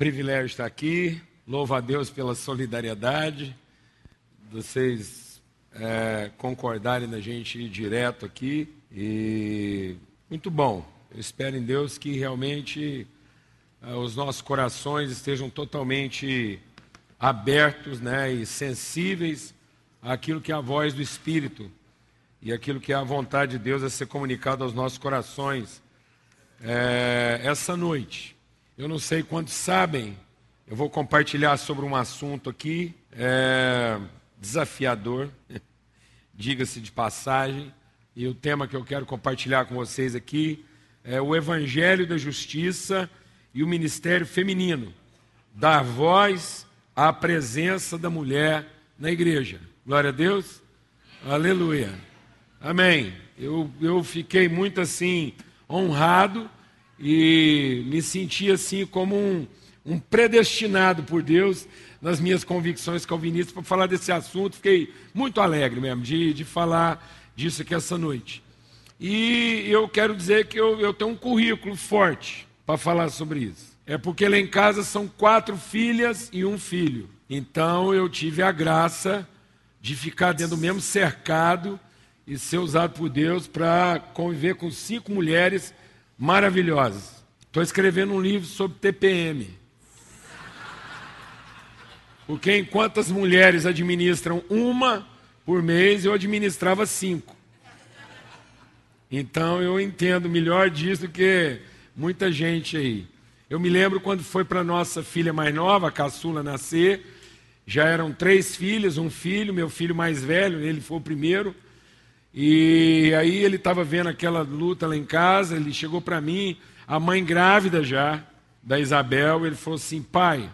Privilégio estar aqui. Louvo a Deus pela solidariedade, vocês é, concordarem na gente ir direto aqui. E muito bom. Eu espero em Deus que realmente é, os nossos corações estejam totalmente abertos né, e sensíveis àquilo que é a voz do Espírito e aquilo que é a vontade de Deus a ser comunicado aos nossos corações é, essa noite. Eu não sei quantos sabem, eu vou compartilhar sobre um assunto aqui é, desafiador, diga-se de passagem, e o tema que eu quero compartilhar com vocês aqui é o Evangelho da Justiça e o Ministério Feminino, dar voz à presença da mulher na igreja. Glória a Deus. Aleluia. Amém. Eu, eu fiquei muito assim honrado e me senti assim como um, um predestinado por Deus nas minhas convicções calvinistas para falar desse assunto. Fiquei muito alegre mesmo de, de falar disso aqui essa noite. E eu quero dizer que eu, eu tenho um currículo forte para falar sobre isso. É porque lá em casa são quatro filhas e um filho. Então eu tive a graça de ficar dentro do mesmo cercado e ser usado por Deus para conviver com cinco mulheres maravilhosas. Estou escrevendo um livro sobre TPM. Porque enquanto as mulheres administram uma por mês, eu administrava cinco. Então eu entendo melhor disso do que muita gente aí. Eu me lembro quando foi para nossa filha mais nova, a caçula, nascer. Já eram três filhas, um filho, meu filho mais velho, ele foi o primeiro. E aí ele estava vendo aquela luta lá em casa, ele chegou para mim, a mãe grávida já, da Isabel, ele falou assim, pai,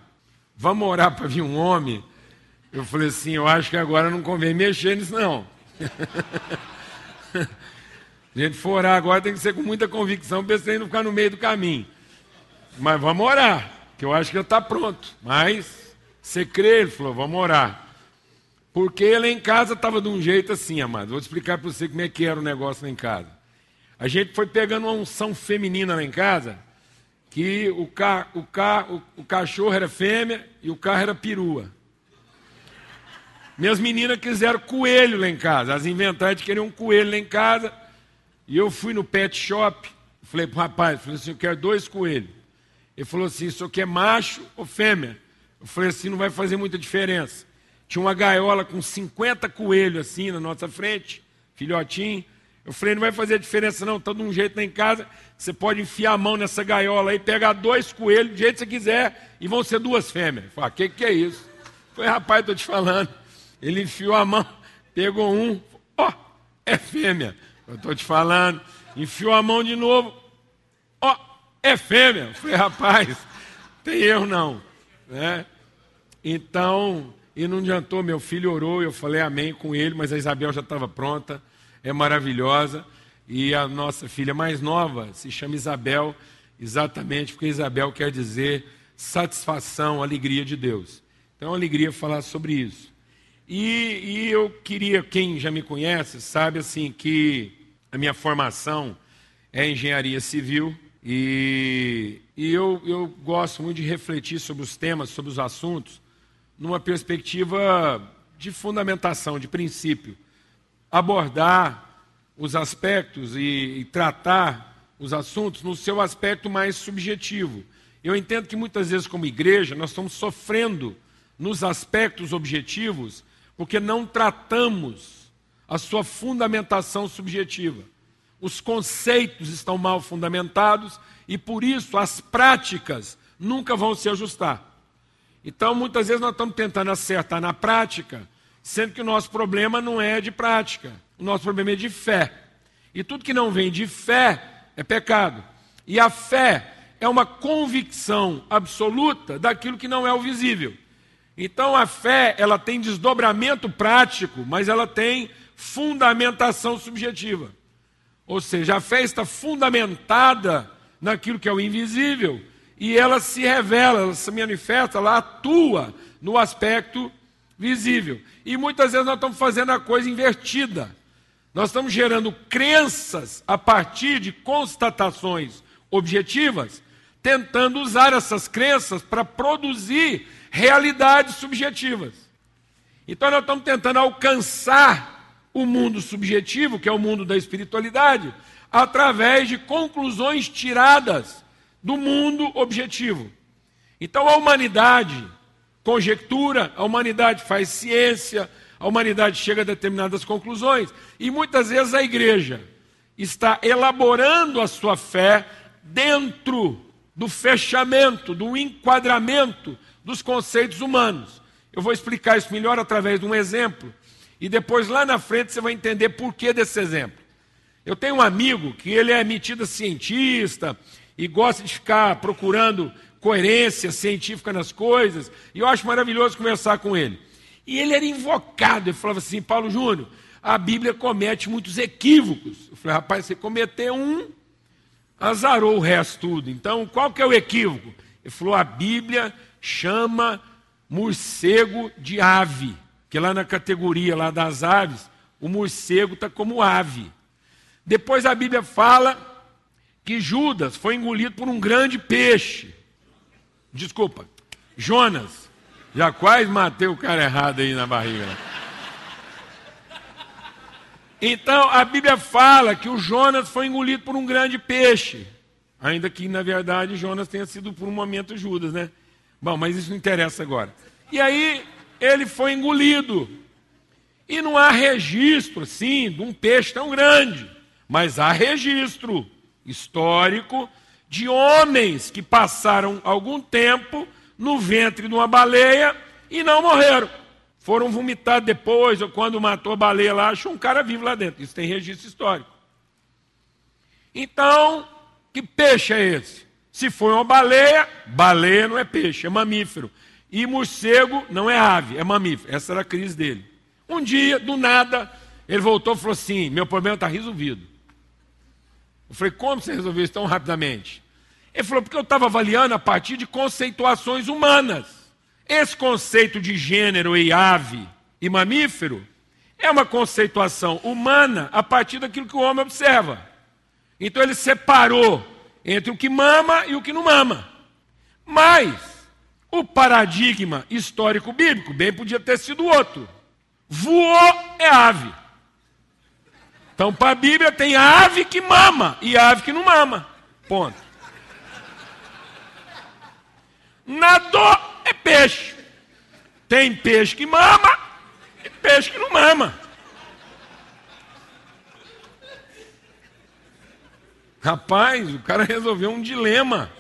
vamos orar para vir um homem? Eu falei assim, eu acho que agora não convém mexer nisso não. a gente for orar agora tem que ser com muita convicção, para esse não ficar no meio do caminho. Mas vamos orar, que eu acho que já está pronto. Mas você crê, ele falou, vamos orar. Porque ele em casa estava de um jeito assim, amado. Vou explicar para você como é que era o negócio lá em casa. A gente foi pegando uma unção feminina lá em casa, que o, ca, o, ca, o, o cachorro era fêmea e o carro era perua. Minhas meninas quiseram coelho lá em casa. As inventantes queriam um coelho lá em casa. E eu fui no pet shop. Falei para o rapaz, falei assim, eu quero dois coelhos. Ele falou assim, isso aqui é macho ou fêmea? Eu falei assim, não vai fazer muita diferença. Tinha uma gaiola com 50 coelhos assim na nossa frente, filhotinho. Eu falei, não vai fazer diferença não, está de um jeito lá em casa, você pode enfiar a mão nessa gaiola aí, pegar dois coelhos, do jeito que você quiser, e vão ser duas fêmeas. Falei, o que, que é isso? Foi, rapaz, estou te falando. Ele enfiou a mão, pegou um, ó, oh, é fêmea. Eu estou te falando. Enfiou a mão de novo, ó, oh, é fêmea. Falei, rapaz, tem erro não. Né? Então, e não adiantou, meu filho orou, eu falei amém com ele, mas a Isabel já estava pronta, é maravilhosa. E a nossa filha mais nova se chama Isabel, exatamente porque Isabel quer dizer satisfação, alegria de Deus. Então, é uma alegria falar sobre isso. E, e, eu queria, quem já me conhece, sabe assim que a minha formação é engenharia civil e, e eu, eu gosto muito de refletir sobre os temas, sobre os assuntos, numa perspectiva de fundamentação, de princípio. Abordar os aspectos e, e tratar os assuntos no seu aspecto mais subjetivo. Eu entendo que muitas vezes, como igreja, nós estamos sofrendo nos aspectos objetivos porque não tratamos a sua fundamentação subjetiva. Os conceitos estão mal fundamentados e, por isso, as práticas nunca vão se ajustar. Então, muitas vezes nós estamos tentando acertar na prática, sendo que o nosso problema não é de prática, o nosso problema é de fé. E tudo que não vem de fé é pecado. E a fé é uma convicção absoluta daquilo que não é o visível. Então a fé, ela tem desdobramento prático, mas ela tem fundamentação subjetiva. Ou seja, a fé está fundamentada naquilo que é o invisível e ela se revela, ela se manifesta, ela atua no aspecto visível. E muitas vezes nós estamos fazendo a coisa invertida. Nós estamos gerando crenças a partir de constatações objetivas, tentando usar essas crenças para produzir realidades subjetivas. Então nós estamos tentando alcançar o mundo subjetivo, que é o mundo da espiritualidade, através de conclusões tiradas do mundo objetivo. Então a humanidade conjectura, a humanidade faz ciência, a humanidade chega a determinadas conclusões, e muitas vezes a igreja está elaborando a sua fé dentro do fechamento, do enquadramento dos conceitos humanos. Eu vou explicar isso melhor através de um exemplo, e depois lá na frente você vai entender por que desse exemplo. Eu tenho um amigo que ele é metido cientista e gosta de ficar procurando coerência científica nas coisas, e eu acho maravilhoso conversar com ele. E ele era invocado, ele falava assim: Paulo Júnior, a Bíblia comete muitos equívocos. Eu falei, rapaz, você cometeu um, azarou o resto tudo. Então, qual que é o equívoco? Ele falou: a Bíblia chama morcego de ave, que lá na categoria lá das aves, o morcego está como ave. Depois a Bíblia fala que Judas foi engolido por um grande peixe. Desculpa, Jonas. Já quase matei o cara errado aí na barriga. Então a Bíblia fala que o Jonas foi engolido por um grande peixe. Ainda que, na verdade, Jonas tenha sido por um momento Judas, né? Bom, mas isso não interessa agora. E aí ele foi engolido. E não há registro, sim, de um peixe tão grande. Mas há registro histórico de homens que passaram algum tempo no ventre de uma baleia e não morreram. Foram vomitados depois, ou quando matou a baleia lá, achou um cara vivo lá dentro. Isso tem registro histórico. Então, que peixe é esse? Se foi uma baleia, baleia não é peixe, é mamífero. E morcego não é ave, é mamífero. Essa era a crise dele. Um dia, do nada, ele voltou e falou assim: meu problema está resolvido. Eu falei, como você resolveu isso tão rapidamente? Ele falou, porque eu estava avaliando a partir de conceituações humanas. Esse conceito de gênero e ave e mamífero é uma conceituação humana a partir daquilo que o homem observa. Então ele separou entre o que mama e o que não mama. Mas o paradigma histórico bíblico bem podia ter sido outro. Voou é ave. Então, para a Bíblia, tem ave que mama e ave que não mama. Ponto. Nadou é peixe. Tem peixe que mama e peixe que não mama. Rapaz, o cara resolveu um dilema.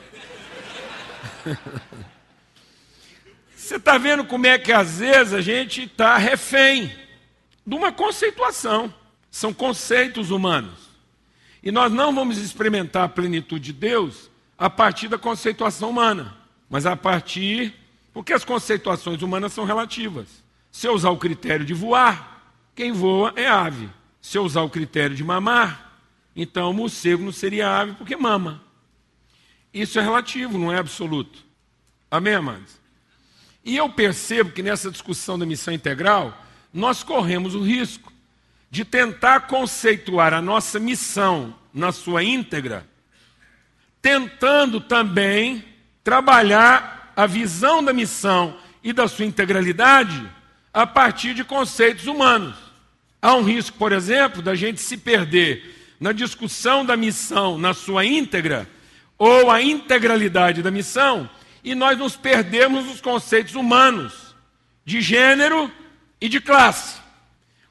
Você está vendo como é que às vezes a gente está refém de uma conceituação. São conceitos humanos. E nós não vamos experimentar a plenitude de Deus a partir da conceituação humana, mas a partir. Porque as conceituações humanas são relativas. Se eu usar o critério de voar, quem voa é ave. Se eu usar o critério de mamar, então o morcego não seria ave porque mama. Isso é relativo, não é absoluto. Amém, amados? E eu percebo que nessa discussão da missão integral, nós corremos o risco de tentar conceituar a nossa missão na sua íntegra, tentando também trabalhar a visão da missão e da sua integralidade a partir de conceitos humanos. Há um risco, por exemplo, da gente se perder na discussão da missão na sua íntegra ou a integralidade da missão e nós nos perdemos nos conceitos humanos de gênero e de classe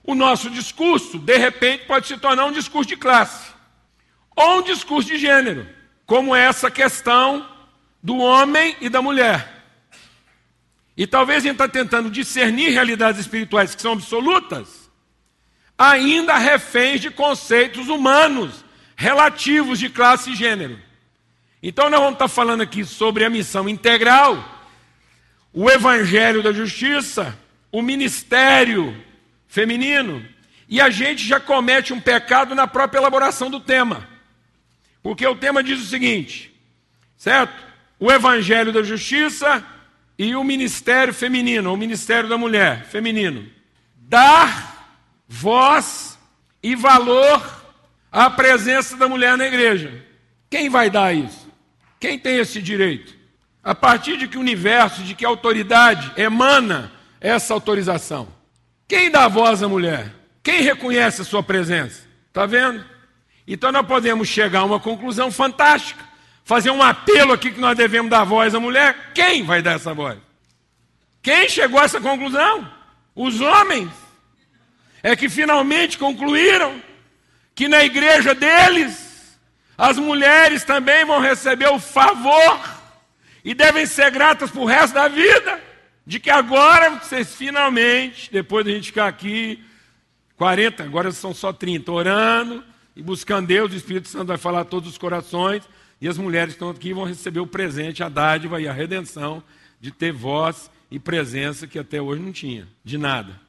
o nosso discurso, de repente, pode se tornar um discurso de classe ou um discurso de gênero, como essa questão do homem e da mulher. E talvez a gente está tentando discernir realidades espirituais que são absolutas, ainda reféns de conceitos humanos relativos de classe e gênero. Então nós vamos estar falando aqui sobre a missão integral, o evangelho da justiça, o ministério feminino. E a gente já comete um pecado na própria elaboração do tema. Porque o tema diz o seguinte, certo? O evangelho da justiça e o ministério feminino, o ministério da mulher feminino. Dar voz e valor à presença da mulher na igreja. Quem vai dar isso? Quem tem esse direito? A partir de que universo, de que autoridade emana essa autorização? Quem dá voz à mulher? Quem reconhece a sua presença? Está vendo? Então nós podemos chegar a uma conclusão fantástica. Fazer um apelo aqui que nós devemos dar voz à mulher. Quem vai dar essa voz? Quem chegou a essa conclusão? Os homens. É que finalmente concluíram que na igreja deles, as mulheres também vão receber o favor e devem ser gratas para o resto da vida. De que agora vocês finalmente, depois de a gente ficar aqui 40, agora são só 30, orando e buscando Deus, o Espírito Santo vai falar a todos os corações, e as mulheres que estão aqui vão receber o presente, a dádiva e a redenção de ter voz e presença que até hoje não tinha, de nada.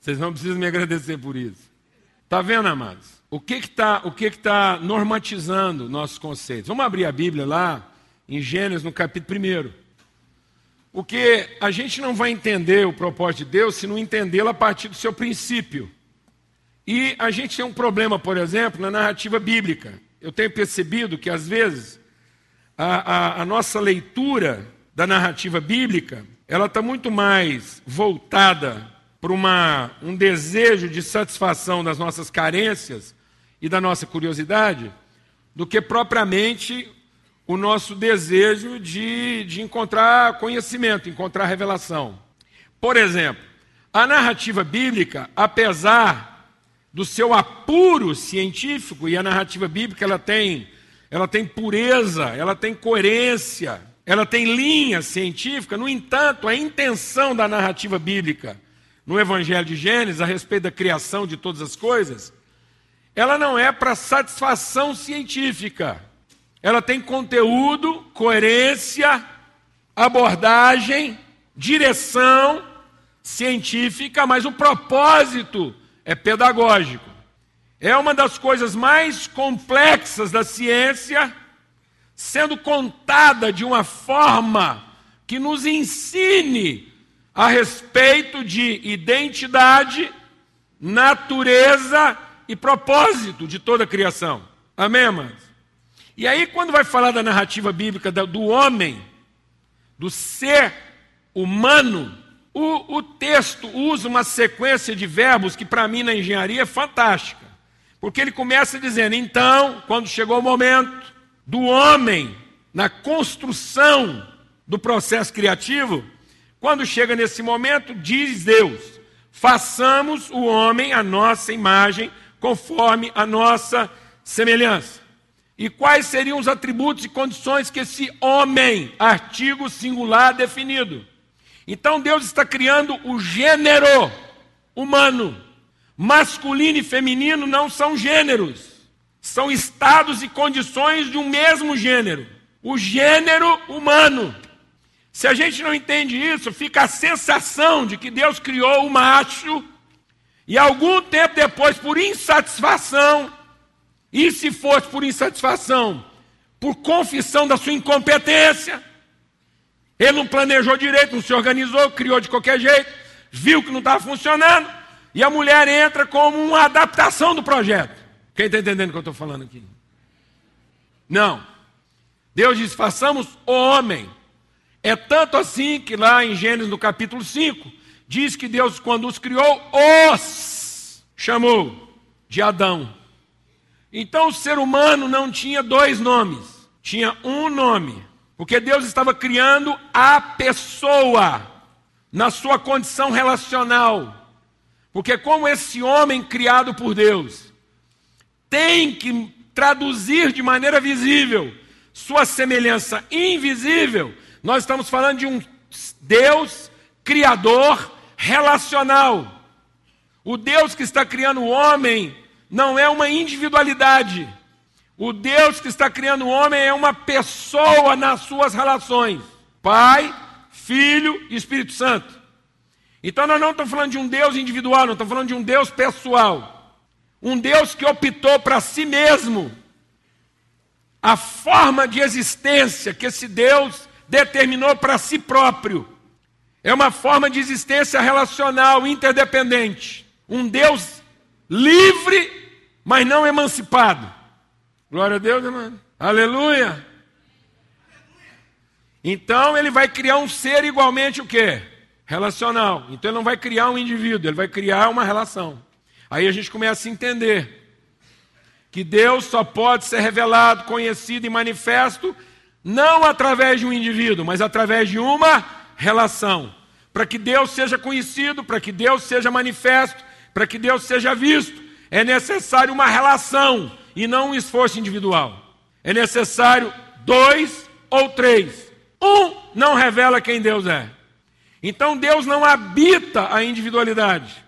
Vocês não precisam me agradecer por isso. Está vendo, amados? O que está que que tá normatizando nossos conceitos? Vamos abrir a Bíblia lá, em Gênesis, no capítulo 1. Porque a gente não vai entender o propósito de Deus se não entendê-lo a partir do seu princípio. E a gente tem um problema, por exemplo, na narrativa bíblica. Eu tenho percebido que, às vezes, a, a, a nossa leitura da narrativa bíblica ela está muito mais voltada para uma, um desejo de satisfação das nossas carências e da nossa curiosidade do que propriamente o nosso desejo de, de encontrar conhecimento, encontrar revelação. Por exemplo, a narrativa bíblica, apesar do seu apuro científico, e a narrativa bíblica ela tem, ela tem pureza, ela tem coerência, ela tem linha científica, no entanto, a intenção da narrativa bíblica no Evangelho de Gênesis, a respeito da criação de todas as coisas, ela não é para satisfação científica ela tem conteúdo, coerência, abordagem, direção científica, mas o propósito é pedagógico. É uma das coisas mais complexas da ciência, sendo contada de uma forma que nos ensine a respeito de identidade, natureza e propósito de toda a criação. Amém, amados? E aí, quando vai falar da narrativa bíblica do homem, do ser humano, o, o texto usa uma sequência de verbos que, para mim, na engenharia é fantástica. Porque ele começa dizendo: então, quando chegou o momento do homem na construção do processo criativo, quando chega nesse momento, diz Deus: façamos o homem a nossa imagem, conforme a nossa semelhança. E quais seriam os atributos e condições que esse homem, artigo singular definido? Então Deus está criando o gênero humano. Masculino e feminino não são gêneros, são estados e condições de um mesmo gênero. O gênero humano. Se a gente não entende isso, fica a sensação de que Deus criou o macho e algum tempo depois, por insatisfação, e se fosse por insatisfação, por confissão da sua incompetência, ele não planejou direito, não se organizou, criou de qualquer jeito, viu que não estava funcionando, e a mulher entra como uma adaptação do projeto. Quem está entendendo o que eu estou falando aqui? Não. Deus diz: façamos o homem. É tanto assim que lá em Gênesis, no capítulo 5, diz que Deus, quando os criou, os chamou de Adão. Então o ser humano não tinha dois nomes, tinha um nome, porque Deus estava criando a pessoa na sua condição relacional. Porque, como esse homem criado por Deus tem que traduzir de maneira visível sua semelhança invisível, nós estamos falando de um Deus criador relacional. O Deus que está criando o homem não é uma individualidade. O Deus que está criando o homem é uma pessoa nas suas relações: Pai, Filho e Espírito Santo. Então nós não estamos falando de um Deus individual, não estamos falando de um Deus pessoal. Um Deus que optou para si mesmo a forma de existência que esse Deus determinou para si próprio. É uma forma de existência relacional, interdependente. Um Deus livre, mas não emancipado. Glória a Deus, irmão. Aleluia. Então ele vai criar um ser igualmente o quê? Relacional. Então ele não vai criar um indivíduo, ele vai criar uma relação. Aí a gente começa a entender que Deus só pode ser revelado, conhecido e manifesto não através de um indivíduo, mas através de uma relação. Para que Deus seja conhecido, para que Deus seja manifesto, para que Deus seja visto, é necessário uma relação e não um esforço individual. É necessário dois ou três. Um não revela quem Deus é. Então Deus não habita a individualidade.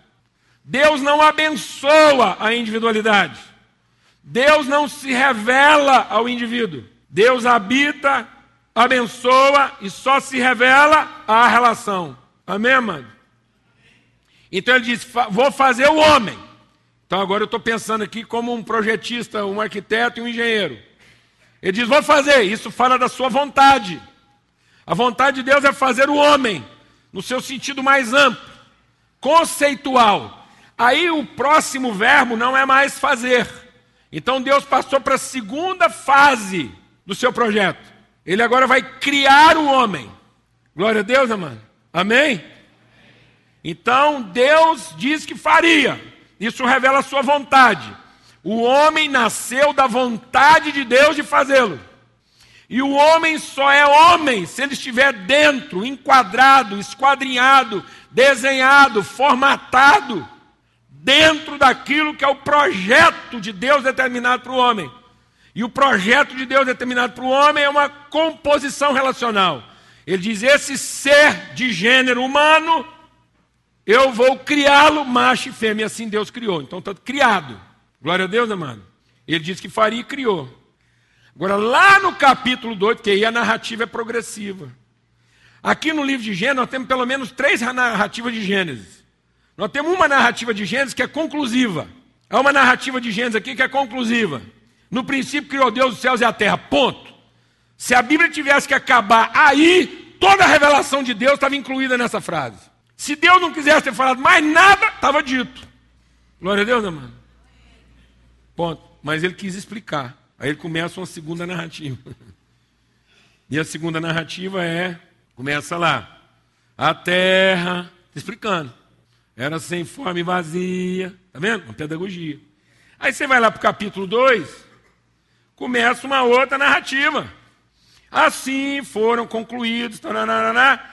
Deus não abençoa a individualidade. Deus não se revela ao indivíduo. Deus habita, abençoa e só se revela à relação. Amém, mano? Então ele diz: Vou fazer o homem. Então agora eu estou pensando aqui como um projetista, um arquiteto e um engenheiro. Ele diz: Vou fazer. Isso fala da sua vontade. A vontade de Deus é fazer o homem, no seu sentido mais amplo, conceitual. Aí o próximo verbo não é mais fazer então Deus passou para a segunda fase do seu projeto. Ele agora vai criar o homem. Glória a Deus, amado. Amém? Então Deus diz que faria. Isso revela a sua vontade. O homem nasceu da vontade de Deus de fazê-lo. E o homem só é homem se ele estiver dentro, enquadrado, esquadrinhado, desenhado, formatado dentro daquilo que é o projeto de Deus determinado para o homem. E o projeto de Deus determinado para o homem é uma composição relacional. Ele diz: esse ser de gênero humano, eu vou criá-lo macho e fêmea. Assim Deus criou. Então está criado. Glória a Deus, amado. Ele disse que faria e criou. Agora, lá no capítulo 2, que aí a narrativa é progressiva. Aqui no livro de Gênesis, nós temos pelo menos três narrativas de Gênesis. Nós temos uma narrativa de Gênesis que é conclusiva. Há uma narrativa de Gênesis aqui que é conclusiva. No princípio criou Deus os céus e a terra. Ponto. Se a Bíblia tivesse que acabar aí, toda a revelação de Deus estava incluída nessa frase. Se Deus não quisesse ter falado mais nada, estava dito. Glória a Deus, amado. Ponto. Mas ele quis explicar. Aí ele começa uma segunda narrativa. E a segunda narrativa é, começa lá. A terra, explicando. Era sem forma e vazia. Está vendo? Uma pedagogia. Aí você vai lá para o capítulo 2, começa uma outra narrativa. Assim foram concluídos. Taranana.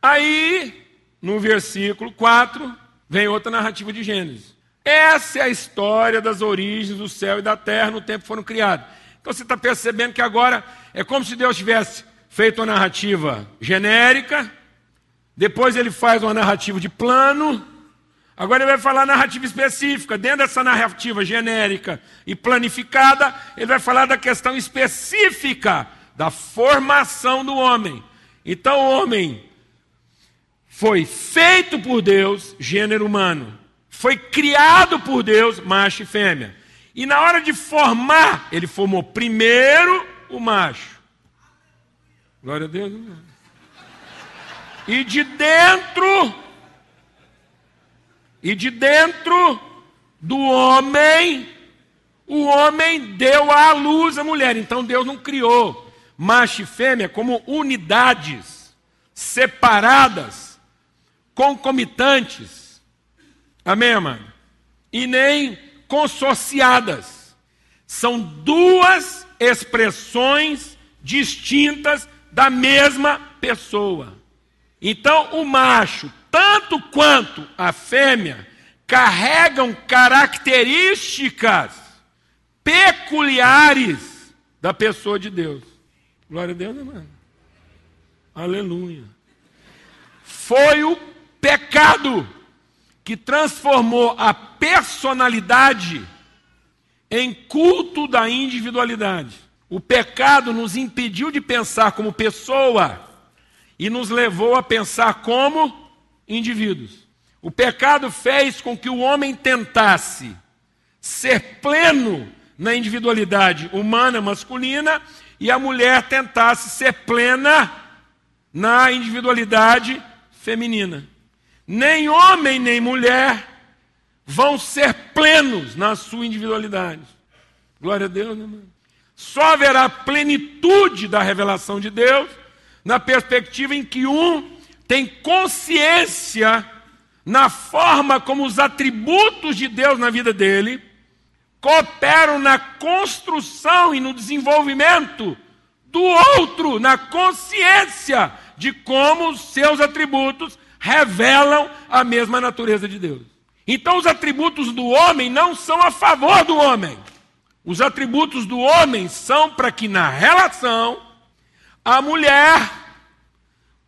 Aí, no versículo 4, vem outra narrativa de Gênesis. Essa é a história das origens do céu e da terra no tempo que foram criados. Então você está percebendo que agora é como se Deus tivesse feito uma narrativa genérica, depois ele faz uma narrativa de plano, Agora ele vai falar narrativa específica. Dentro dessa narrativa genérica e planificada, ele vai falar da questão específica da formação do homem. Então, o homem foi feito por Deus, gênero humano. Foi criado por Deus, macho e fêmea. E na hora de formar, ele formou primeiro o macho. Glória a Deus. E de dentro e de dentro do homem, o homem deu à luz a mulher. Então Deus não criou macho e fêmea como unidades separadas, concomitantes. Amém, amado? E nem consorciadas. São duas expressões distintas da mesma pessoa. Então, o macho tanto quanto a fêmea, carregam características peculiares da pessoa de Deus. Glória a Deus, irmão. Aleluia. Foi o pecado que transformou a personalidade em culto da individualidade. O pecado nos impediu de pensar como pessoa e nos levou a pensar como indivíduos. O pecado fez com que o homem tentasse ser pleno na individualidade humana masculina e a mulher tentasse ser plena na individualidade feminina. Nem homem nem mulher vão ser plenos na sua individualidade. Glória a Deus, né, irmão? Só haverá plenitude da revelação de Deus na perspectiva em que um tem consciência na forma como os atributos de Deus na vida dele cooperam na construção e no desenvolvimento do outro, na consciência de como os seus atributos revelam a mesma natureza de Deus. Então, os atributos do homem não são a favor do homem. Os atributos do homem são para que na relação a mulher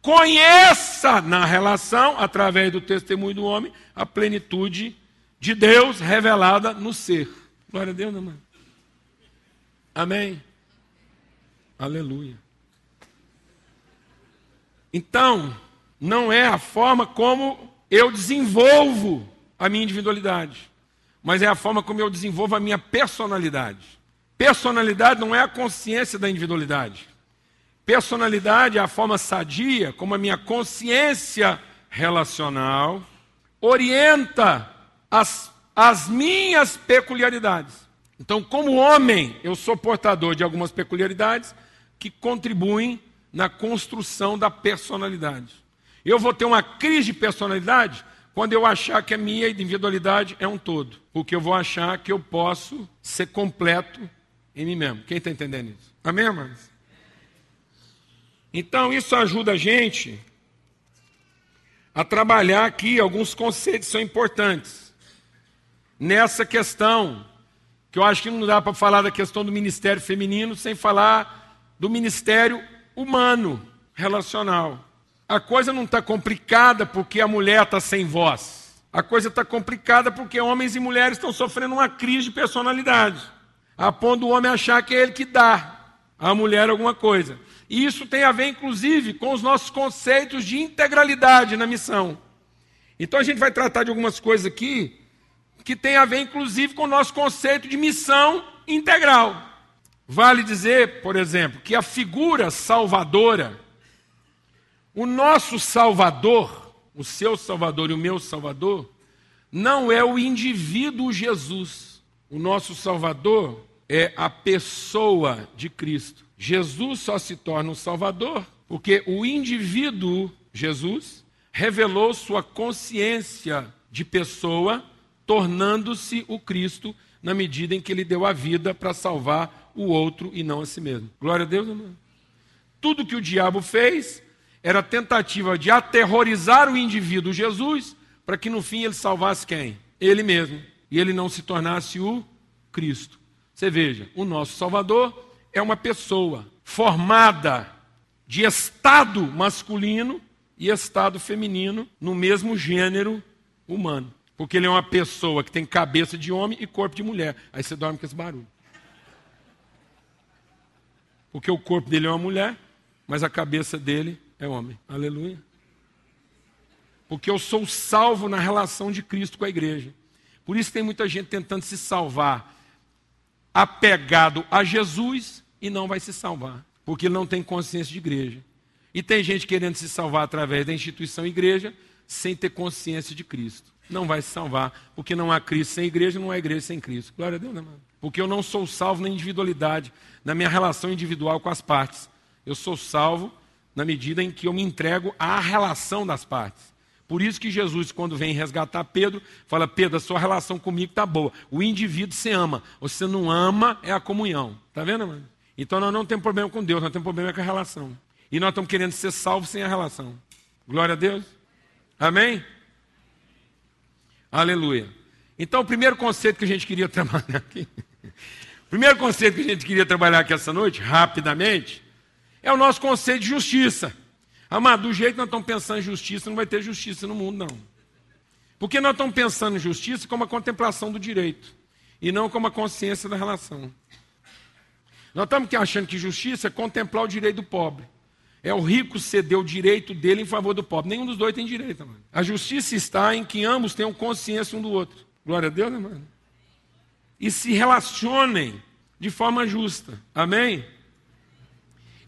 conheça na relação, através do testemunho do homem, a plenitude de Deus revelada no ser. Glória a Deus, irmão. Amém. Aleluia. Então, não é a forma como eu desenvolvo a minha individualidade, mas é a forma como eu desenvolvo a minha personalidade. Personalidade não é a consciência da individualidade. Personalidade é a forma sadia como a minha consciência relacional orienta as, as minhas peculiaridades. Então, como homem, eu sou portador de algumas peculiaridades que contribuem na construção da personalidade. Eu vou ter uma crise de personalidade quando eu achar que a minha individualidade é um todo, porque eu vou achar que eu posso ser completo em mim mesmo. Quem está entendendo isso? Amém, irmãos? Então, isso ajuda a gente a trabalhar aqui alguns conceitos que são importantes nessa questão, que eu acho que não dá para falar da questão do ministério feminino sem falar do ministério humano, relacional. A coisa não está complicada porque a mulher está sem voz. A coisa está complicada porque homens e mulheres estão sofrendo uma crise de personalidade, a ponto do homem achar que é ele que dá à mulher alguma coisa. E isso tem a ver, inclusive, com os nossos conceitos de integralidade na missão. Então a gente vai tratar de algumas coisas aqui que tem a ver, inclusive, com o nosso conceito de missão integral. Vale dizer, por exemplo, que a figura salvadora o nosso Salvador, o seu Salvador e o meu Salvador, não é o indivíduo Jesus. O nosso Salvador é a pessoa de Cristo. Jesus só se torna um Salvador porque o indivíduo Jesus revelou sua consciência de pessoa, tornando-se o Cristo na medida em que ele deu a vida para salvar o outro e não a si mesmo. Glória a Deus, irmão. Tudo que o diabo fez, era a tentativa de aterrorizar o indivíduo Jesus, para que no fim ele salvasse quem? Ele mesmo. E ele não se tornasse o Cristo. Você veja, o nosso Salvador é uma pessoa formada de estado masculino e estado feminino no mesmo gênero humano. Porque ele é uma pessoa que tem cabeça de homem e corpo de mulher. Aí você dorme com esse barulho. Porque o corpo dele é uma mulher, mas a cabeça dele é homem. Aleluia. Porque eu sou salvo na relação de Cristo com a igreja. Por isso tem muita gente tentando se salvar apegado a Jesus e não vai se salvar, porque não tem consciência de igreja. E tem gente querendo se salvar através da instituição igreja sem ter consciência de Cristo. Não vai se salvar, porque não há Cristo sem igreja, não há igreja sem Cristo. Glória a Deus, né, mano? Porque eu não sou salvo na individualidade, na minha relação individual com as partes. Eu sou salvo na medida em que eu me entrego à relação das partes. Por isso que Jesus, quando vem resgatar Pedro, fala: Pedro, a sua relação comigo está boa. O indivíduo se ama. Você não ama, é a comunhão. Está vendo, mano? Então nós não temos problema com Deus, nós temos problema com a relação. E nós estamos querendo ser salvos sem a relação. Glória a Deus. Amém? Aleluia. Então, o primeiro conceito que a gente queria trabalhar aqui. o primeiro conceito que a gente queria trabalhar aqui essa noite, rapidamente, é o nosso conceito de justiça. Amado, do jeito que nós estamos pensando em justiça, não vai ter justiça no mundo, não. Porque nós estamos pensando em justiça como a contemplação do direito, e não como a consciência da relação. Nós estamos achando que justiça é contemplar o direito do pobre. É o rico ceder o direito dele em favor do pobre. Nenhum dos dois tem direito, mano. A justiça está em que ambos tenham consciência um do outro. Glória a Deus, né, mano? E se relacionem de forma justa. Amém?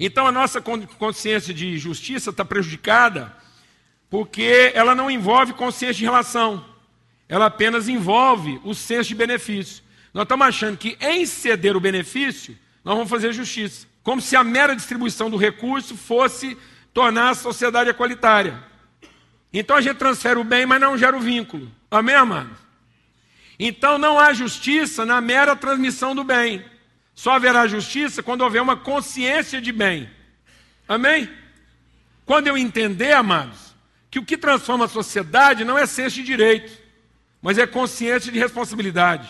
Então a nossa consciência de justiça está prejudicada porque ela não envolve consciência de relação, ela apenas envolve o senso de benefício. Nós estamos achando que em ceder o benefício, nós vamos fazer justiça. Como se a mera distribuição do recurso fosse tornar a sociedade equalitária. Então a gente transfere o bem, mas não gera o vínculo. Amém, amado? Então não há justiça na mera transmissão do bem. Só haverá justiça quando houver uma consciência de bem. Amém? Quando eu entender, amados, que o que transforma a sociedade não é senso de direito, mas é consciência de responsabilidade.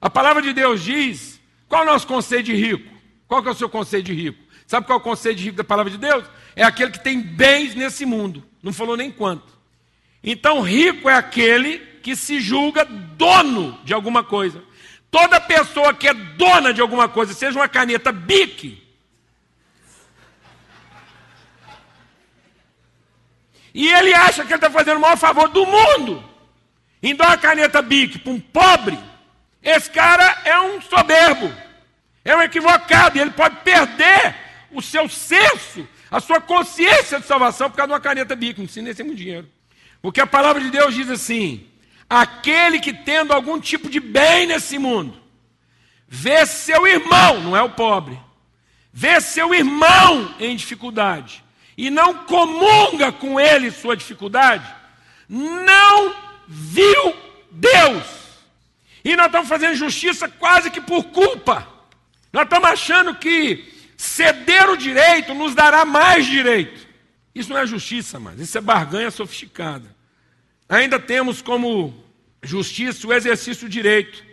A palavra de Deus diz: qual é o nosso conceito de rico? Qual é o seu conceito de rico? Sabe qual é o conceito de rico da palavra de Deus? É aquele que tem bens nesse mundo. Não falou nem quanto. Então, rico é aquele que se julga dono de alguma coisa. Toda pessoa que é dona de alguma coisa, seja uma caneta bique, e ele acha que ele está fazendo o maior favor do mundo, em dar uma caneta bique para um pobre, esse cara é um soberbo, é um equivocado, e ele pode perder o seu senso, a sua consciência de salvação por causa de uma caneta bique, não precisa nem ser muito dinheiro. Porque a palavra de Deus diz assim: aquele que tendo algum tipo de bem nesse mundo, vê seu irmão, não é o pobre, vê seu irmão em dificuldade e não comunga com ele sua dificuldade, não viu Deus. E nós estamos fazendo justiça quase que por culpa. Nós estamos achando que ceder o direito nos dará mais direito. Isso não é justiça, mas isso é barganha sofisticada. Ainda temos como justiça o exercício do direito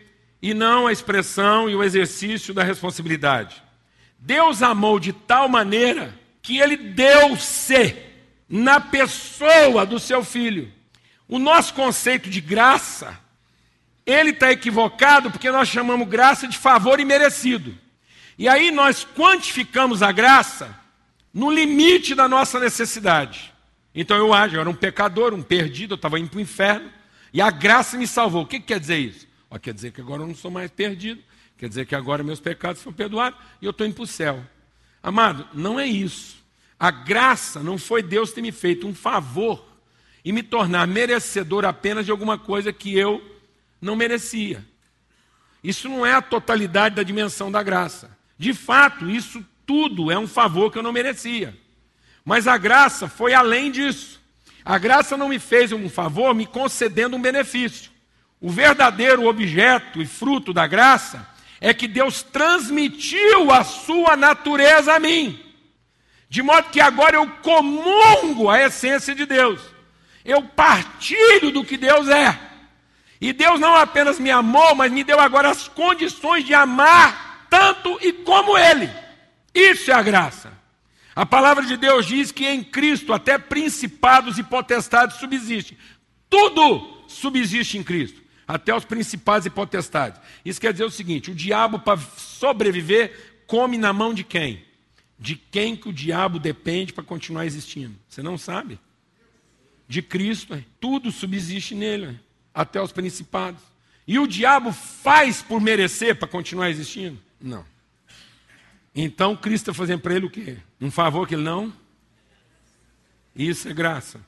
e não a expressão e o exercício da responsabilidade. Deus amou de tal maneira que ele deu-se na pessoa do seu filho. O nosso conceito de graça, ele está equivocado porque nós chamamos graça de favor imerecido. E aí nós quantificamos a graça no limite da nossa necessidade. Então eu acho, eu era um pecador, um perdido, eu estava indo para o inferno, e a graça me salvou. O que, que quer dizer isso? Ó, quer dizer que agora eu não sou mais perdido, quer dizer que agora meus pecados foram perdoados e eu estou indo para o céu. Amado, não é isso. A graça não foi Deus ter me feito um favor e me tornar merecedor apenas de alguma coisa que eu não merecia. Isso não é a totalidade da dimensão da graça. De fato, isso tudo é um favor que eu não merecia. Mas a graça foi além disso. A graça não me fez um favor me concedendo um benefício. O verdadeiro objeto e fruto da graça é que Deus transmitiu a sua natureza a mim. De modo que agora eu comungo a essência de Deus. Eu partilho do que Deus é. E Deus não apenas me amou, mas me deu agora as condições de amar tanto e como Ele. Isso é a graça. A palavra de Deus diz que em Cristo até principados e potestades subsistem. Tudo subsiste em Cristo, até os principados e potestades. Isso quer dizer o seguinte: o diabo, para sobreviver, come na mão de quem? De quem que o diabo depende para continuar existindo? Você não sabe? De Cristo, tudo subsiste nele, até os principados. E o diabo faz por merecer para continuar existindo? Não. Então Cristo está fazendo para ele o quê? Um favor que ele não? Isso é graça.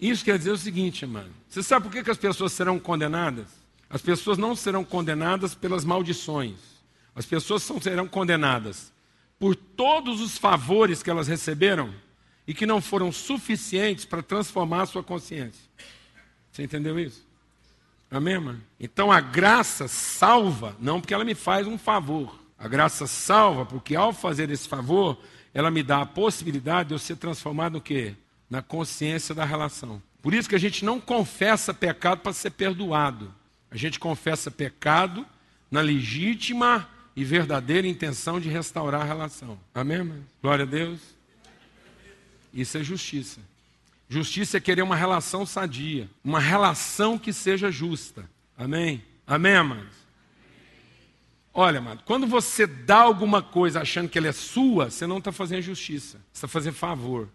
Isso quer dizer o seguinte, mano. Você sabe por que, que as pessoas serão condenadas? As pessoas não serão condenadas pelas maldições. As pessoas são, serão condenadas por todos os favores que elas receberam e que não foram suficientes para transformar a sua consciência. Você entendeu isso? Amém, mano? Então a graça salva, não porque ela me faz um favor. A graça salva porque ao fazer esse favor, ela me dá a possibilidade de eu ser transformado no quê? Na consciência da relação. Por isso que a gente não confessa pecado para ser perdoado. A gente confessa pecado na legítima e verdadeira intenção de restaurar a relação. Amém, mano? Glória a Deus. Isso é justiça. Justiça é querer uma relação sadia, uma relação que seja justa. Amém? Amém, amados? Olha, amado, quando você dá alguma coisa achando que ela é sua, você não está fazendo justiça, você está fazendo favor.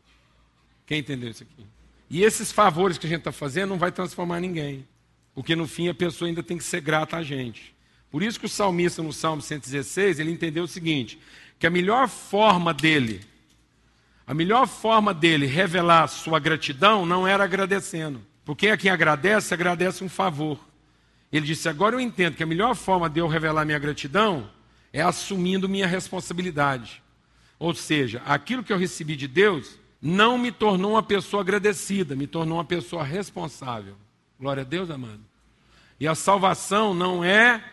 Quem entendeu isso aqui? E esses favores que a gente está fazendo não vai transformar ninguém, porque no fim a pessoa ainda tem que ser grata a gente. Por isso que o salmista no Salmo 116, ele entendeu o seguinte, que a melhor forma dele A melhor forma dele revelar sua gratidão não era agradecendo. Porque a quem agradece, agradece um favor. Ele disse: Agora eu entendo que a melhor forma de eu revelar minha gratidão é assumindo minha responsabilidade. Ou seja, aquilo que eu recebi de Deus não me tornou uma pessoa agradecida, me tornou uma pessoa responsável. Glória a Deus, amado. E a salvação não é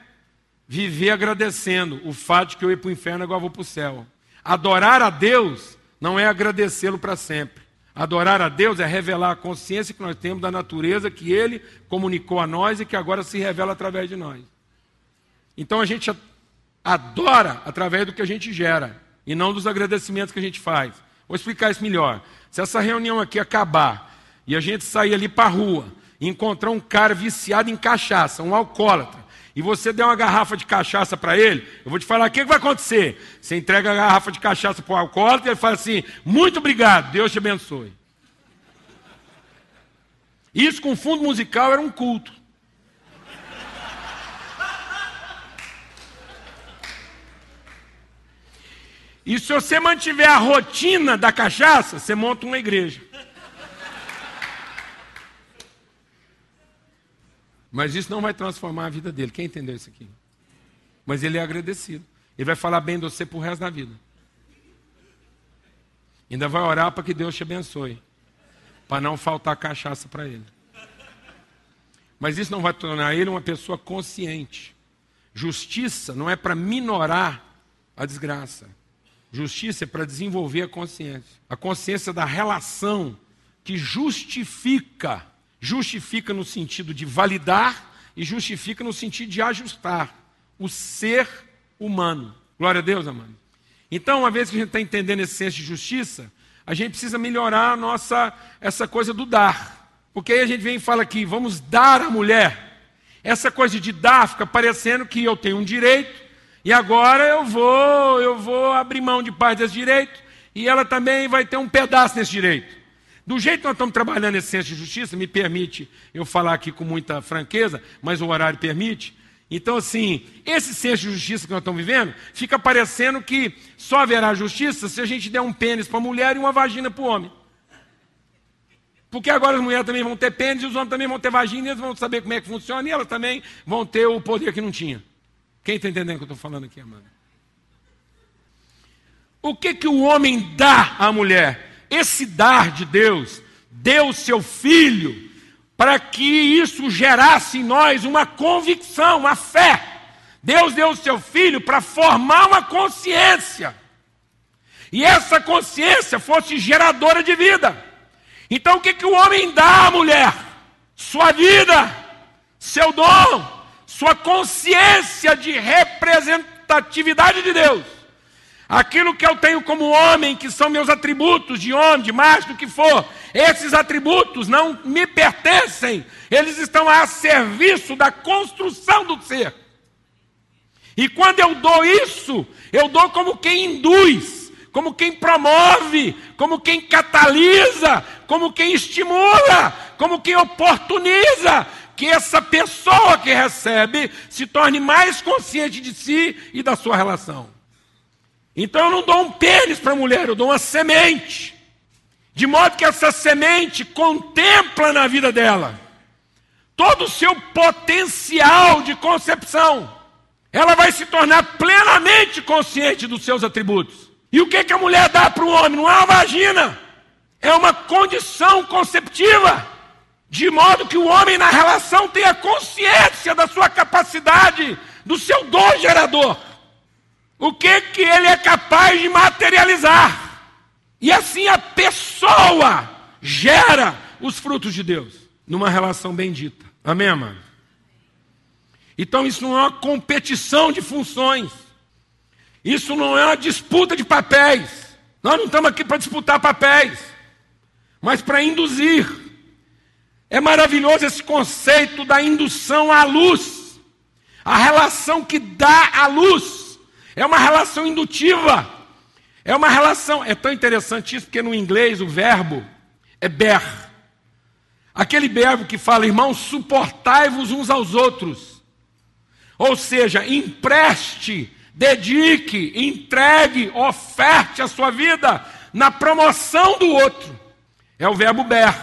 viver agradecendo o fato de que eu ir para o inferno agora vou para o céu. Adorar a Deus não é agradecê-lo para sempre. Adorar a Deus é revelar a consciência que nós temos da natureza que Ele comunicou a nós e que agora se revela através de nós. Então a gente adora através do que a gente gera e não dos agradecimentos que a gente faz. Vou explicar isso melhor. Se essa reunião aqui acabar e a gente sair ali para a rua e encontrar um cara viciado em cachaça, um alcoólatra, e você der uma garrafa de cachaça para ele, eu vou te falar o que, que vai acontecer. Você entrega a garrafa de cachaça para o alcoólatra e ele fala assim: muito obrigado, Deus te abençoe. Isso com fundo musical era um culto. E se você mantiver a rotina da cachaça, você monta uma igreja. Mas isso não vai transformar a vida dele. Quem entendeu isso aqui? Mas ele é agradecido. Ele vai falar bem de você pro resto da vida. Ainda vai orar para que Deus te abençoe. Para não faltar cachaça para ele. Mas isso não vai tornar ele uma pessoa consciente. Justiça não é para minorar a desgraça. Justiça é para desenvolver a consciência. A consciência da relação que justifica Justifica no sentido de validar e justifica no sentido de ajustar o ser humano. Glória a Deus, amado. Então, uma vez que a gente está entendendo esse senso de justiça, a gente precisa melhorar nossa, essa coisa do dar. Porque aí a gente vem e fala aqui, vamos dar à mulher. Essa coisa de dar fica parecendo que eu tenho um direito e agora eu vou, eu vou abrir mão de parte desse direito e ela também vai ter um pedaço desse direito. Do jeito que nós estamos trabalhando esse senso de justiça, me permite eu falar aqui com muita franqueza, mas o horário permite. Então, assim, esse senso de justiça que nós estamos vivendo, fica parecendo que só haverá justiça se a gente der um pênis para a mulher e uma vagina para o homem. Porque agora as mulheres também vão ter pênis os homens também vão ter vagina, eles vão saber como é que funciona e elas também vão ter o poder que não tinha. Quem está entendendo o que eu estou falando aqui, amado? O que, que o homem dá à mulher? Esse dar de Deus, deu seu filho, para que isso gerasse em nós uma convicção, uma fé. Deus deu o seu filho para formar uma consciência. E essa consciência fosse geradora de vida. Então o que, que o homem dá à mulher? Sua vida, seu dom, sua consciência de representatividade de Deus. Aquilo que eu tenho como homem, que são meus atributos de homem, de macho, do que for, esses atributos não me pertencem, eles estão a serviço da construção do ser. E quando eu dou isso, eu dou como quem induz, como quem promove, como quem catalisa, como quem estimula, como quem oportuniza que essa pessoa que recebe se torne mais consciente de si e da sua relação. Então eu não dou um pênis para a mulher, eu dou uma semente. De modo que essa semente contempla na vida dela todo o seu potencial de concepção. Ela vai se tornar plenamente consciente dos seus atributos. E o que, que a mulher dá para o homem? Não é uma vagina, é uma condição conceptiva. De modo que o homem na relação tenha consciência da sua capacidade, do seu dom gerador o que, que ele é capaz de materializar. E assim a pessoa gera os frutos de Deus numa relação bendita. Amém, amado? Então isso não é uma competição de funções. Isso não é uma disputa de papéis. Nós não estamos aqui para disputar papéis, mas para induzir. É maravilhoso esse conceito da indução à luz. A relação que dá à luz é uma relação indutiva. É uma relação. É tão interessante isso, porque no inglês o verbo é ber. Aquele verbo que fala, irmãos, suportai-vos uns aos outros. Ou seja, empreste, dedique, entregue, oferte a sua vida na promoção do outro. É o verbo ber,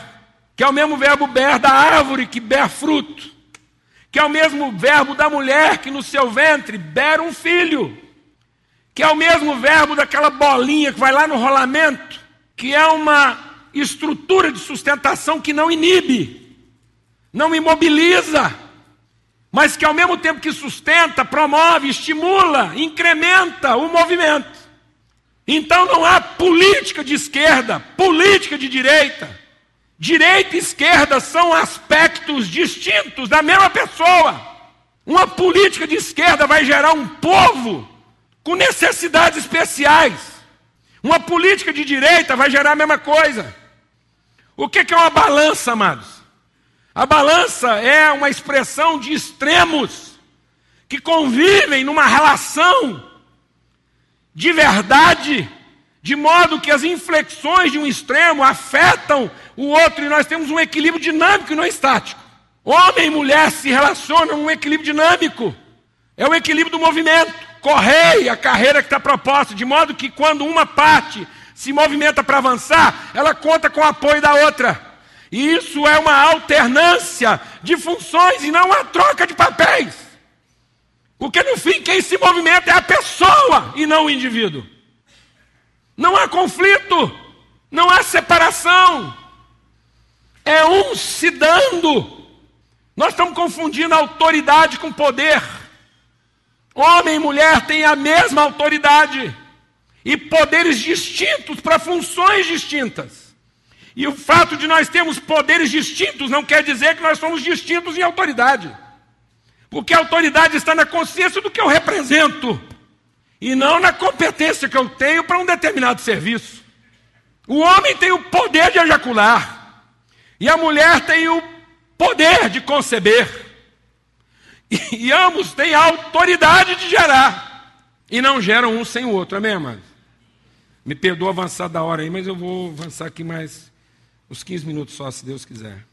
que é o mesmo verbo ber da árvore que ber fruto, que é o mesmo verbo da mulher que no seu ventre ber um filho, que é o mesmo verbo daquela bolinha que vai lá no rolamento, que é uma estrutura de sustentação que não inibe, não imobiliza, mas que ao mesmo tempo que sustenta, promove, estimula, incrementa o movimento. Então não há política de esquerda, política de direita. Direita e esquerda são aspectos distintos da mesma pessoa. Uma política de esquerda vai gerar um povo com necessidades especiais. Uma política de direita vai gerar a mesma coisa. O que é uma balança, amados? A balança é uma expressão de extremos que convivem numa relação de verdade, de modo que as inflexões de um extremo afetam o outro e nós temos um equilíbrio dinâmico e não estático. Homem e mulher se relacionam num equilíbrio dinâmico, é o equilíbrio do movimento. Correia a carreira que está proposta, de modo que quando uma parte se movimenta para avançar, ela conta com o apoio da outra. E isso é uma alternância de funções e não uma troca de papéis. Porque no fim quem se movimenta é a pessoa e não o indivíduo. Não há conflito, não há separação. É um se dando. Nós estamos confundindo autoridade com poder. Homem e mulher têm a mesma autoridade e poderes distintos para funções distintas. E o fato de nós termos poderes distintos não quer dizer que nós somos distintos em autoridade. Porque a autoridade está na consciência do que eu represento e não na competência que eu tenho para um determinado serviço. O homem tem o poder de ejacular e a mulher tem o poder de conceber. E, ambos têm a autoridade de gerar e não geram um sem o outro, amém, amados? Me perdoa avançar da hora aí, mas eu vou avançar aqui mais uns 15 minutos só, se Deus quiser.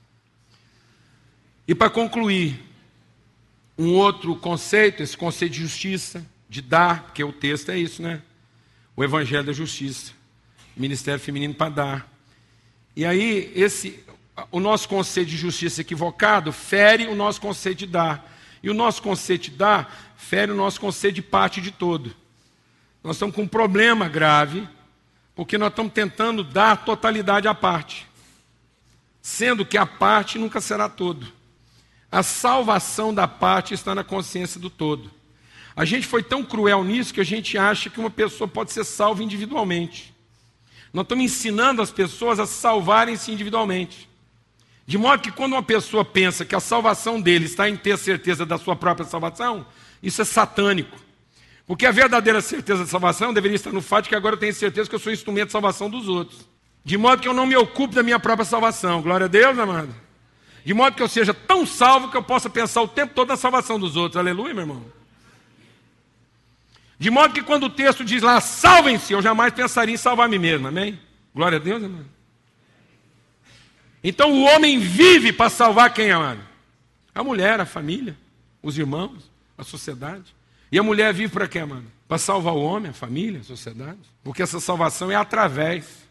E para concluir, um outro conceito, esse conceito de justiça, de dar, porque o texto é isso, né? O Evangelho da Justiça, Ministério Feminino para dar. E aí, esse, o nosso conceito de justiça equivocado fere o nosso conceito de dar. E o nosso conceito de dar fere o nosso conceito de parte de todo. Nós estamos com um problema grave, porque nós estamos tentando dar totalidade à parte, sendo que a parte nunca será todo. A salvação da parte está na consciência do todo. A gente foi tão cruel nisso que a gente acha que uma pessoa pode ser salva individualmente. Nós estamos ensinando as pessoas a salvarem-se individualmente. De modo que quando uma pessoa pensa que a salvação dele está em ter certeza da sua própria salvação, isso é satânico. Porque a verdadeira certeza da salvação deveria estar no fato de que agora eu tenho certeza que eu sou instrumento de salvação dos outros. De modo que eu não me ocupo da minha própria salvação. Glória a Deus, amado de modo que eu seja tão salvo que eu possa pensar o tempo todo na salvação dos outros. Aleluia, meu irmão. De modo que quando o texto diz lá, salvem-se, eu jamais pensaria em salvar mim mesmo, amém? Glória a Deus, irmão. Então o homem vive para salvar quem, amado? A mulher, a família, os irmãos, a sociedade. E a mulher vive para quê, amado? Para salvar o homem, a família, a sociedade. Porque essa salvação é através,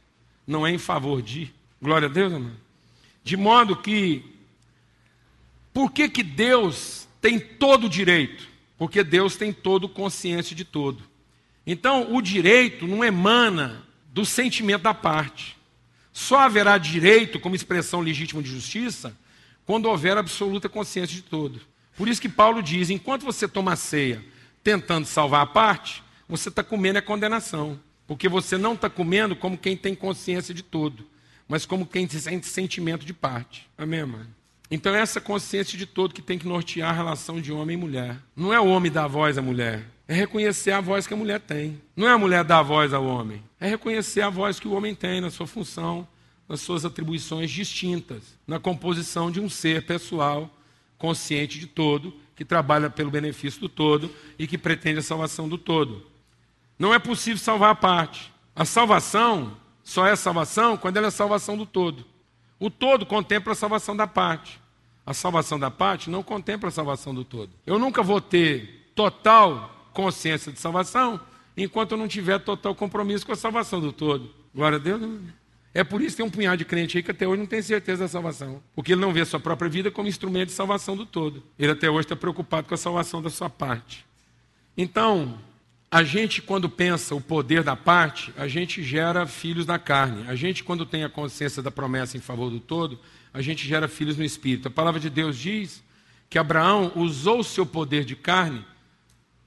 não é em favor de. Glória a Deus, amado. De modo que por que, que Deus tem todo o direito? Porque Deus tem todo consciência de todo. Então, o direito não emana do sentimento da parte. Só haverá direito como expressão legítima de justiça quando houver absoluta consciência de todo. Por isso que Paulo diz: enquanto você toma ceia tentando salvar a parte, você está comendo a condenação. Porque você não está comendo como quem tem consciência de todo, mas como quem tem sentimento de parte. Amém, mano? Então, essa consciência de todo que tem que nortear a relação de homem e mulher. Não é o homem dar voz à mulher, é reconhecer a voz que a mulher tem. Não é a mulher dar voz ao homem, é reconhecer a voz que o homem tem na sua função, nas suas atribuições distintas, na composição de um ser pessoal, consciente de todo, que trabalha pelo benefício do todo e que pretende a salvação do todo. Não é possível salvar a parte. A salvação só é salvação quando ela é salvação do todo. O todo contempla a salvação da parte. A salvação da parte não contempla a salvação do todo. Eu nunca vou ter total consciência de salvação enquanto eu não tiver total compromisso com a salvação do todo. Glória a Deus. É por isso que tem um punhado de crente aí que até hoje não tem certeza da salvação. Porque ele não vê a sua própria vida como instrumento de salvação do todo. Ele até hoje está preocupado com a salvação da sua parte. Então, a gente, quando pensa o poder da parte, a gente gera filhos na carne. A gente, quando tem a consciência da promessa em favor do todo, a gente gera filhos no espírito. A palavra de Deus diz que Abraão usou o seu poder de carne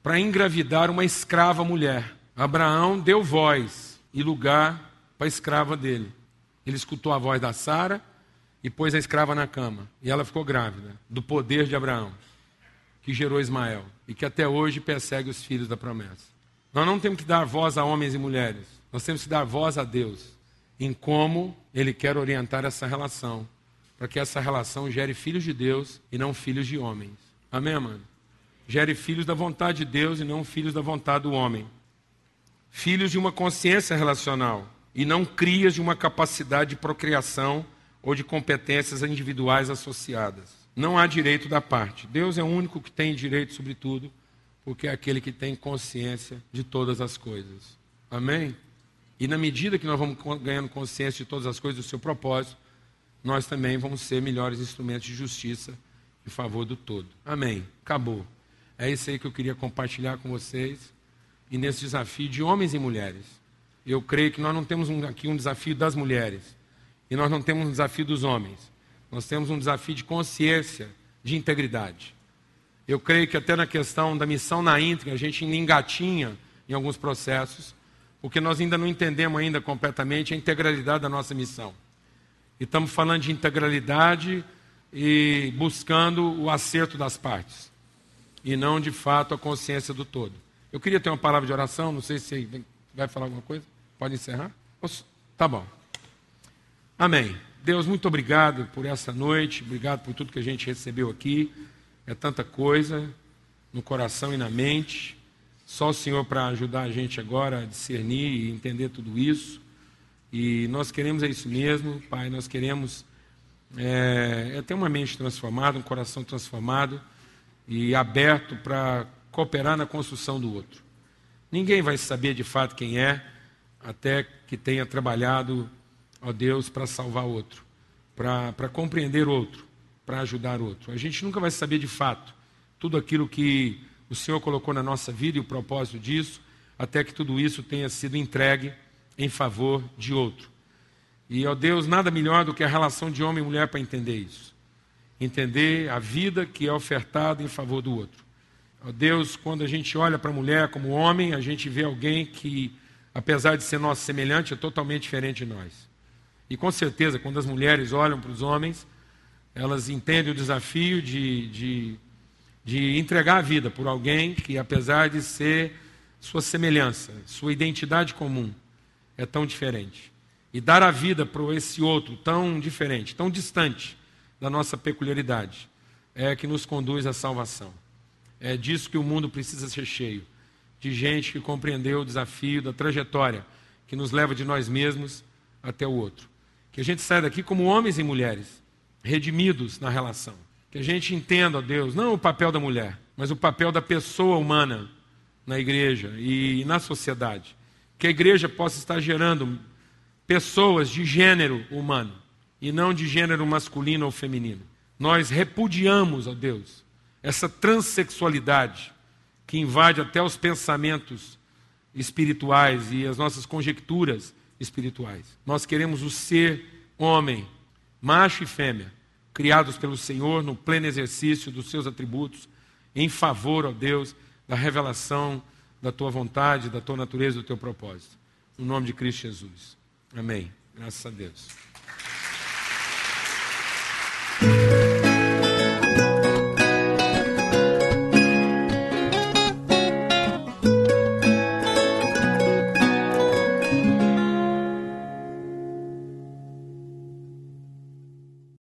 para engravidar uma escrava mulher. Abraão deu voz e lugar para a escrava dele. Ele escutou a voz da Sara e pôs a escrava na cama. E ela ficou grávida do poder de Abraão, que gerou Ismael e que até hoje persegue os filhos da promessa. Nós não temos que dar voz a homens e mulheres, nós temos que dar voz a Deus em como Ele quer orientar essa relação, para que essa relação gere filhos de Deus e não filhos de homens. Amém, mano? gere filhos da vontade de Deus e não filhos da vontade do homem. Filhos de uma consciência relacional e não crias de uma capacidade de procriação ou de competências individuais associadas. Não há direito da parte. Deus é o único que tem direito sobre tudo, porque é aquele que tem consciência de todas as coisas. Amém? E na medida que nós vamos ganhando consciência de todas as coisas do seu propósito, nós também vamos ser melhores instrumentos de justiça em favor do todo. Amém. Acabou. É isso aí que eu queria compartilhar com vocês. E nesse desafio de homens e mulheres. Eu creio que nós não temos aqui um desafio das mulheres. E nós não temos um desafio dos homens. Nós temos um desafio de consciência, de integridade. Eu creio que até na questão da missão na íntegra, a gente engatinha em alguns processos, porque nós ainda não entendemos ainda completamente a integralidade da nossa missão. E estamos falando de integralidade e buscando o acerto das partes e não de fato a consciência do todo. Eu queria ter uma palavra de oração, não sei se vai falar alguma coisa. Pode encerrar? Tá bom. Amém. Deus, muito obrigado por essa noite, obrigado por tudo que a gente recebeu aqui. É tanta coisa no coração e na mente. Só o Senhor para ajudar a gente agora a discernir e entender tudo isso. E nós queremos é isso mesmo, Pai. Nós queremos é, é ter uma mente transformada, um coração transformado e aberto para cooperar na construção do outro. Ninguém vai saber de fato quem é até que tenha trabalhado, ó Deus, para salvar outro, para compreender outro, para ajudar outro. A gente nunca vai saber de fato tudo aquilo que o Senhor colocou na nossa vida e o propósito disso, até que tudo isso tenha sido entregue em favor de outro. E, ó Deus, nada melhor do que a relação de homem e mulher para entender isso entender a vida que é ofertada em favor do outro. Deus, quando a gente olha para a mulher como homem, a gente vê alguém que, apesar de ser nosso semelhante, é totalmente diferente de nós. E com certeza, quando as mulheres olham para os homens, elas entendem o desafio de, de, de entregar a vida por alguém que, apesar de ser sua semelhança, sua identidade comum, é tão diferente. E dar a vida para esse outro tão diferente, tão distante, da nossa peculiaridade, é que nos conduz à salvação. É disso que o mundo precisa ser cheio de gente que compreendeu o desafio da trajetória que nos leva de nós mesmos até o outro. Que a gente saia daqui como homens e mulheres, redimidos na relação. Que a gente entenda, ó Deus, não o papel da mulher, mas o papel da pessoa humana na igreja e na sociedade. Que a igreja possa estar gerando pessoas de gênero humano e não de gênero masculino ou feminino. Nós repudiamos, ó Deus, essa transexualidade que invade até os pensamentos espirituais e as nossas conjecturas espirituais. Nós queremos o ser homem, macho e fêmea, criados pelo Senhor no pleno exercício dos seus atributos, em favor, ó Deus, da revelação da tua vontade, da tua natureza, do teu propósito. No nome de Cristo Jesus. Amém. Graças a Deus.